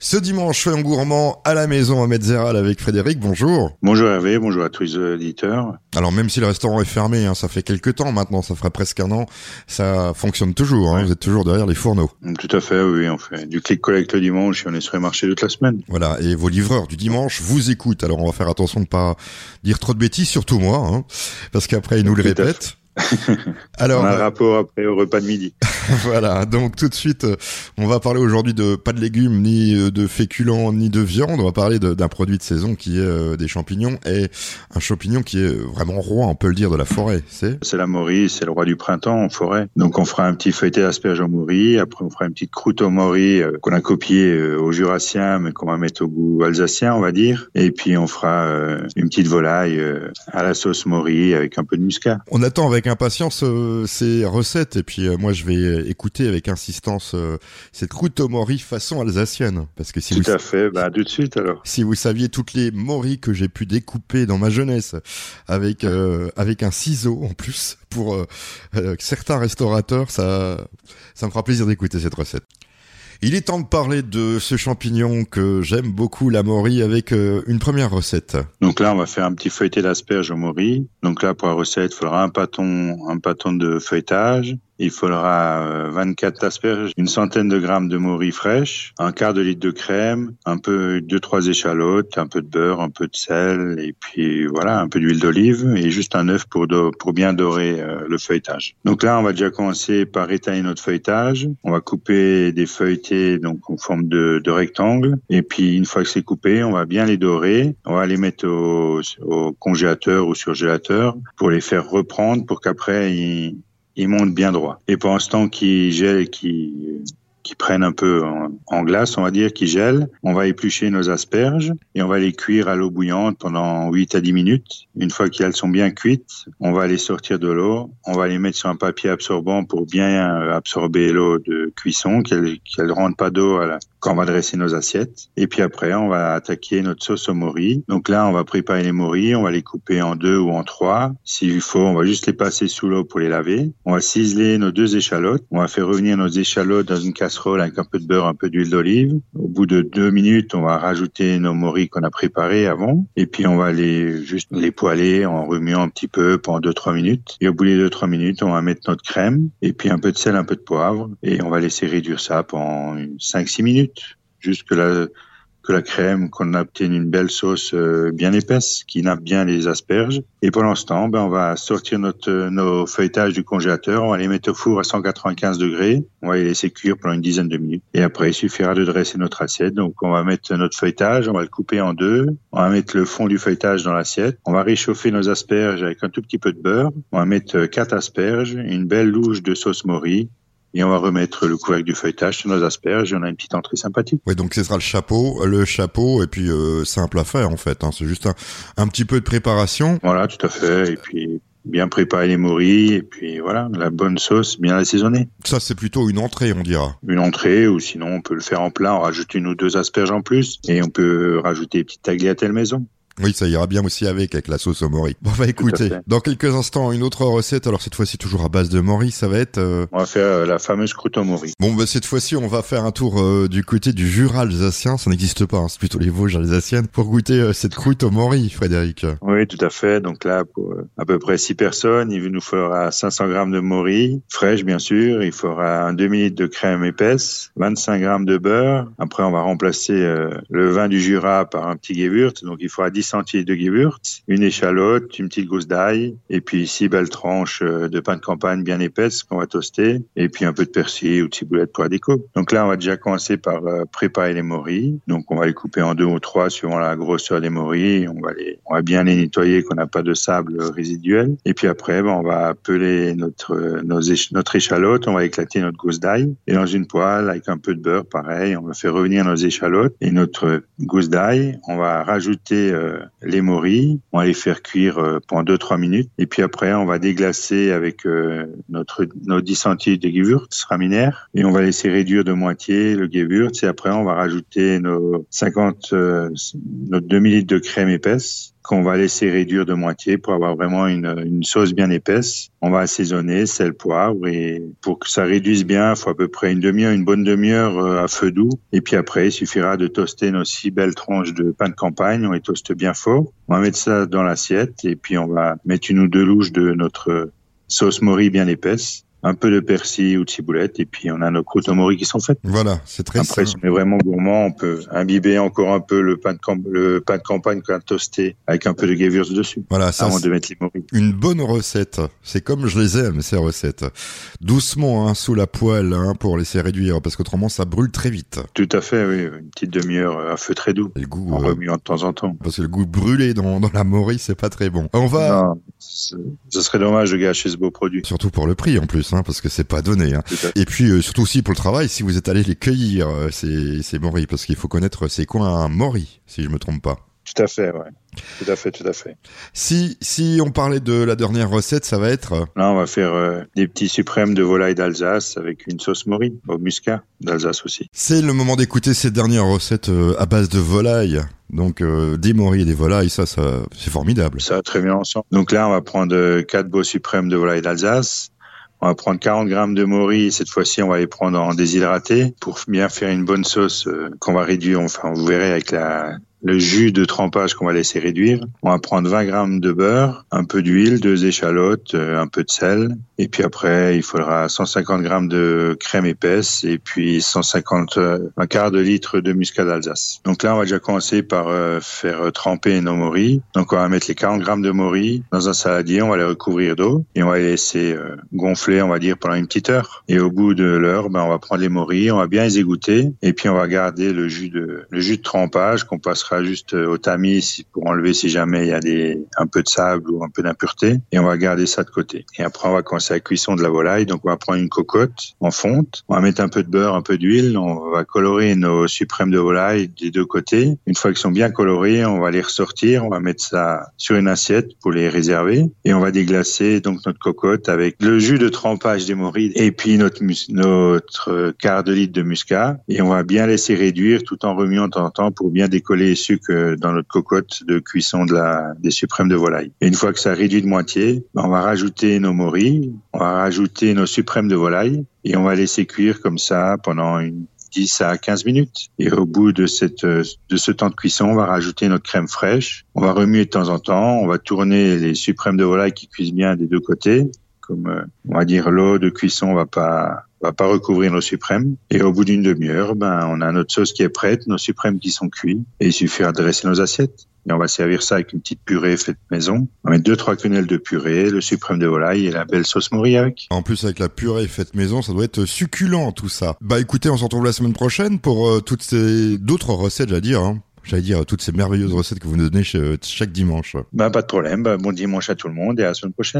Ce dimanche, soyons gourmands à la maison à Metzeral avec Frédéric. Bonjour. Bonjour Hervé, bonjour à tous les auditeurs. Alors même si le restaurant est fermé, hein, ça fait quelques temps maintenant, ça ferait presque un an, ça fonctionne toujours. Hein, Vous êtes toujours derrière les fourneaux. Tout à fait, oui. On fait du clic collecte le dimanche et on est sur les marchés toute la semaine. Voilà. Et vos livreurs du dimanche vous écoutent. Alors on va faire attention de pas dire trop de bêtises, surtout moi, hein, parce qu'après ils nous le répètent. Alors, on a un rapport après au repas de midi. voilà, donc tout de suite, euh, on va parler aujourd'hui de pas de légumes, ni euh, de féculents, ni de viande. On va parler d'un produit de saison qui est euh, des champignons et un champignon qui est vraiment roi, on peut le dire, de la forêt. C'est? C'est la mori, c'est le roi du printemps en forêt. Donc on fera un petit feuilleté d'asperges en mori, après on fera une petite croûte au mori qu'on a copié au jurassien, mais qu'on va mettre au goût alsacien, on va dire. Et puis on fera une petite volaille à la sauce mori avec un peu de muscat. On attend avec impatience ces recettes et puis moi je vais écouter avec insistance euh, cette croûte au mori façon alsacienne. Parce que si tout vous, à fait, bah tout de suite alors. Si vous saviez toutes les moris que j'ai pu découper dans ma jeunesse avec euh, avec un ciseau en plus pour euh, euh, certains restaurateurs, ça ça me fera plaisir d'écouter cette recette. Il est temps de parler de ce champignon que j'aime beaucoup, la mori, avec euh, une première recette. Donc là, on va faire un petit feuilleté d'asperges au mori. Donc là, pour la recette, il faudra un pâton, un pâton de feuilletage. Il faudra 24 asperges, une centaine de grammes de mori fraîche, un quart de litre de crème, un peu deux trois échalotes, un peu de beurre, un peu de sel et puis voilà un peu d'huile d'olive et juste un œuf pour pour bien dorer le feuilletage. Donc là, on va déjà commencer par étaler notre feuilletage. On va couper des feuilletés donc en forme de, de rectangle et puis une fois que c'est coupé, on va bien les dorer. On va les mettre au, au congélateur ou surgélateur pour les faire reprendre pour qu'après ils ils montent bien droit. Et pendant ce temps qu'ils gèlent, qui qui prennent un peu en, glace, on va dire, qui gèlent. On va éplucher nos asperges et on va les cuire à l'eau bouillante pendant 8 à 10 minutes. Une fois qu'elles sont bien cuites, on va les sortir de l'eau. On va les mettre sur un papier absorbant pour bien absorber l'eau de cuisson, qu'elle qu'elle rentre pas d'eau quand on va dresser nos assiettes. Et puis après, on va attaquer notre sauce au mori. Donc là, on va préparer les moris. On va les couper en deux ou en trois. S'il faut, on va juste les passer sous l'eau pour les laver. On va ciseler nos deux échalotes. On va faire revenir nos échalotes dans une casserole avec un peu de beurre, un peu d'huile d'olive. Au bout de deux minutes, on va rajouter nos moris qu'on a préparés avant. Et puis, on va les, juste les poêler en remuant un petit peu pendant deux, trois minutes. Et au bout des deux, trois minutes, on va mettre notre crème et puis un peu de sel, un peu de poivre. Et on va laisser réduire ça pendant cinq, six minutes jusque la, que la crème, qu'on obtienne une belle sauce euh, bien épaisse qui nappe bien les asperges. Et pendant ce temps, ben, on va sortir notre, nos feuilletages du congélateur, on va les mettre au four à 195 degrés, on va les laisser cuire pendant une dizaine de minutes. Et après, il suffira de dresser notre assiette. Donc, on va mettre notre feuilletage, on va le couper en deux, on va mettre le fond du feuilletage dans l'assiette, on va réchauffer nos asperges avec un tout petit peu de beurre, on va mettre quatre asperges, une belle louche de sauce mori, et on va remettre le couvercle du feuilletage sur nos asperges et on a une petite entrée sympathique. Oui, donc ce sera le chapeau, le chapeau et puis euh, simple à faire en fait. Hein. C'est juste un, un, petit peu de préparation. Voilà, tout à fait. Et puis bien préparer les moris et puis voilà, la bonne sauce bien assaisonnée. Ça c'est plutôt une entrée, on dira. Une entrée ou sinon on peut le faire en plat, on rajoute une ou deux asperges en plus et on peut rajouter des petites tagliatelles maison. Oui, ça ira bien aussi avec, avec la sauce au mori. Bon, bah écoutez, dans quelques instants, une autre recette. Alors cette fois-ci toujours à base de mori, ça va être... Euh... On va faire euh, la fameuse croûte au mori. Bon, bah cette fois-ci, on va faire un tour euh, du côté du Jura alsacien. Ça n'existe pas, hein, c'est plutôt les Vosges alsaciennes. Pour goûter euh, cette croûte au mori, Frédéric. Oui, tout à fait. Donc là, pour à peu près 6 personnes, il nous faudra 500 grammes de mori, fraîche bien sûr. Il faudra un demi-litre de crème épaisse, 25 grammes de beurre. Après, on va remplacer le vin du Jura par un petit Gewürz. Donc il faudra 10 centilitres de Gewürz une échalote, une petite gousse d'ail, et puis six belles tranches de pain de campagne bien épaisse qu'on va toaster, et puis un peu de persil ou de ciboulette pour la déco. Donc là, on va déjà commencer par préparer les moris. Donc on va les couper en deux ou trois suivant la grosseur des moris. On va les, on va bien les nettoyer qu'on n'a pas de sable résiduel. Et puis après, ben, on va peler notre notre échalote, on va éclater notre gousse d'ail et dans une poêle avec un peu de beurre, pareil, on va faire revenir nos échalotes et notre gousse d'ail. On va rajouter euh, les moris on va les faire cuire euh, pendant 2-3 minutes. Et puis après, on va déglacer avec euh, notre, nos 10 centilitres de Gewürz raminaire. Et on va laisser réduire de moitié le Gewürz. Et après, on va rajouter nos 50, euh, notre 2 litres de crème épaisse qu'on va laisser réduire de moitié pour avoir vraiment une, une sauce bien épaisse. On va assaisonner sel, poivre et pour que ça réduise bien, il faut à peu près une demi-heure, une bonne demi-heure euh, à feu doux. Et puis après, il suffira de toaster nos six belles tranches de pain de campagne. On les toaste bien fort. On va mettre ça dans l'assiette et puis on va mettre une ou deux louches de notre sauce mori bien épaisse un peu de persil ou de ciboulette et puis on a nos croûtes mori qui sont faites. Voilà, c'est très Après, si on est vraiment gourmand, on peut imbiber encore un peu le pain de, camp le pain de campagne qu'on a toasté avec un peu de gewürz dessus. Voilà, ça, avant de mettre les. Une bonne recette. C'est comme je les aime, ces recettes. Doucement, hein, sous la poêle, hein, pour laisser réduire, parce qu'autrement, ça brûle très vite. Tout à fait, oui. Une petite demi-heure à feu très doux. Et le goût, En euh, remuant de temps en temps. parce que le goût brûlé dans, dans la mori, c'est pas très bon. On va, Non, ce serait dommage de gâcher ce beau produit. surtout pour le prix en plus, hein, parce que c'est pas donné. Hein. Et puis euh, surtout aussi pour le travail, si vous êtes allé les cueillir, euh, ces, ces moris, parce qu'il faut connaître c'est quoi un mori, si je me trompe pas. Tout à fait, ouais. Tout à fait, tout à fait. Si si on parlait de la dernière recette, ça va être euh, Là, on va faire euh, des petits suprêmes de volaille d'Alsace avec une sauce mori au muscat d'Alsace aussi. c'est le moment d'écouter ces dernières recettes euh, à base de volaille. Donc euh, des moris et des volailles, ça, ça c'est formidable. Ça va très bien ensemble. Donc là, on va prendre quatre beaux suprêmes de volaille d'Alsace. On va prendre 40 grammes de mori. Cette fois-ci, on va les prendre en déshydraté pour bien faire une bonne sauce euh, qu'on va réduire. Enfin, vous verrez avec la, le jus de trempage qu'on va laisser réduire. On va prendre 20 grammes de beurre, un peu d'huile, deux échalotes, euh, un peu de sel. Et puis après, il faudra 150 grammes de crème épaisse et puis 150, euh, un quart de litre de muscat d'Alsace. Donc là, on va déjà commencer par euh, faire tremper nos moris. Donc on va mettre les 40 grammes de moris dans un saladier, on va les recouvrir d'eau et on va les laisser gonfler, on va dire, pendant une petite heure. Et au bout de l'heure, ben, on va prendre les moris, on va bien les égoutter et puis on va garder le jus de, le jus de trempage qu'on passera juste euh, au tamis pour enlever si jamais il y a un peu de sable ou un peu d'impureté et on va garder ça de côté. Et après, on va commencer la cuisson de la volaille. Donc, on va prendre une cocotte en fonte. On va mettre un peu de beurre, un peu d'huile. On va colorer nos suprêmes de volaille des deux côtés. Une fois qu'ils sont bien colorés, on va les ressortir. On va mettre ça sur une assiette pour les réserver. Et on va déglacer donc notre cocotte avec le jus de trempage des morilles et puis notre, notre quart de litre de muscat. Et on va bien laisser réduire tout en remuant de temps en temps pour bien décoller euh, dans notre cocotte de cuisson des suprêmes de volaille. Et une fois que ça réduit de moitié, ben, on va rajouter nos morilles, on va rajouter nos suprêmes de volaille et on va laisser cuire comme ça pendant une 10 à 15 minutes. Et au bout de cette, de ce temps de cuisson, on va rajouter notre crème fraîche. On va remuer de temps en temps. On va tourner les suprêmes de volaille qui cuisent bien des deux côtés. Comme, euh, on va dire, l'eau de cuisson va pas, va pas recouvrir nos suprêmes. Et au bout d'une demi-heure, ben, on a notre sauce qui est prête, nos suprêmes qui sont cuits. Et il suffira de dresser nos assiettes. Et on va servir ça avec une petite purée faite maison. On mettre deux, trois quenelles de purée, le suprême de volaille et la belle sauce mori avec. En plus, avec la purée faite maison, ça doit être succulent tout ça. Bah écoutez, on se retrouve la semaine prochaine pour euh, toutes ces d'autres recettes, j'allais dire. Hein. J'allais dire toutes ces merveilleuses recettes que vous nous donnez ch- chaque dimanche. Ben, pas de problème. Ben, bon dimanche à tout le monde et à la semaine prochaine.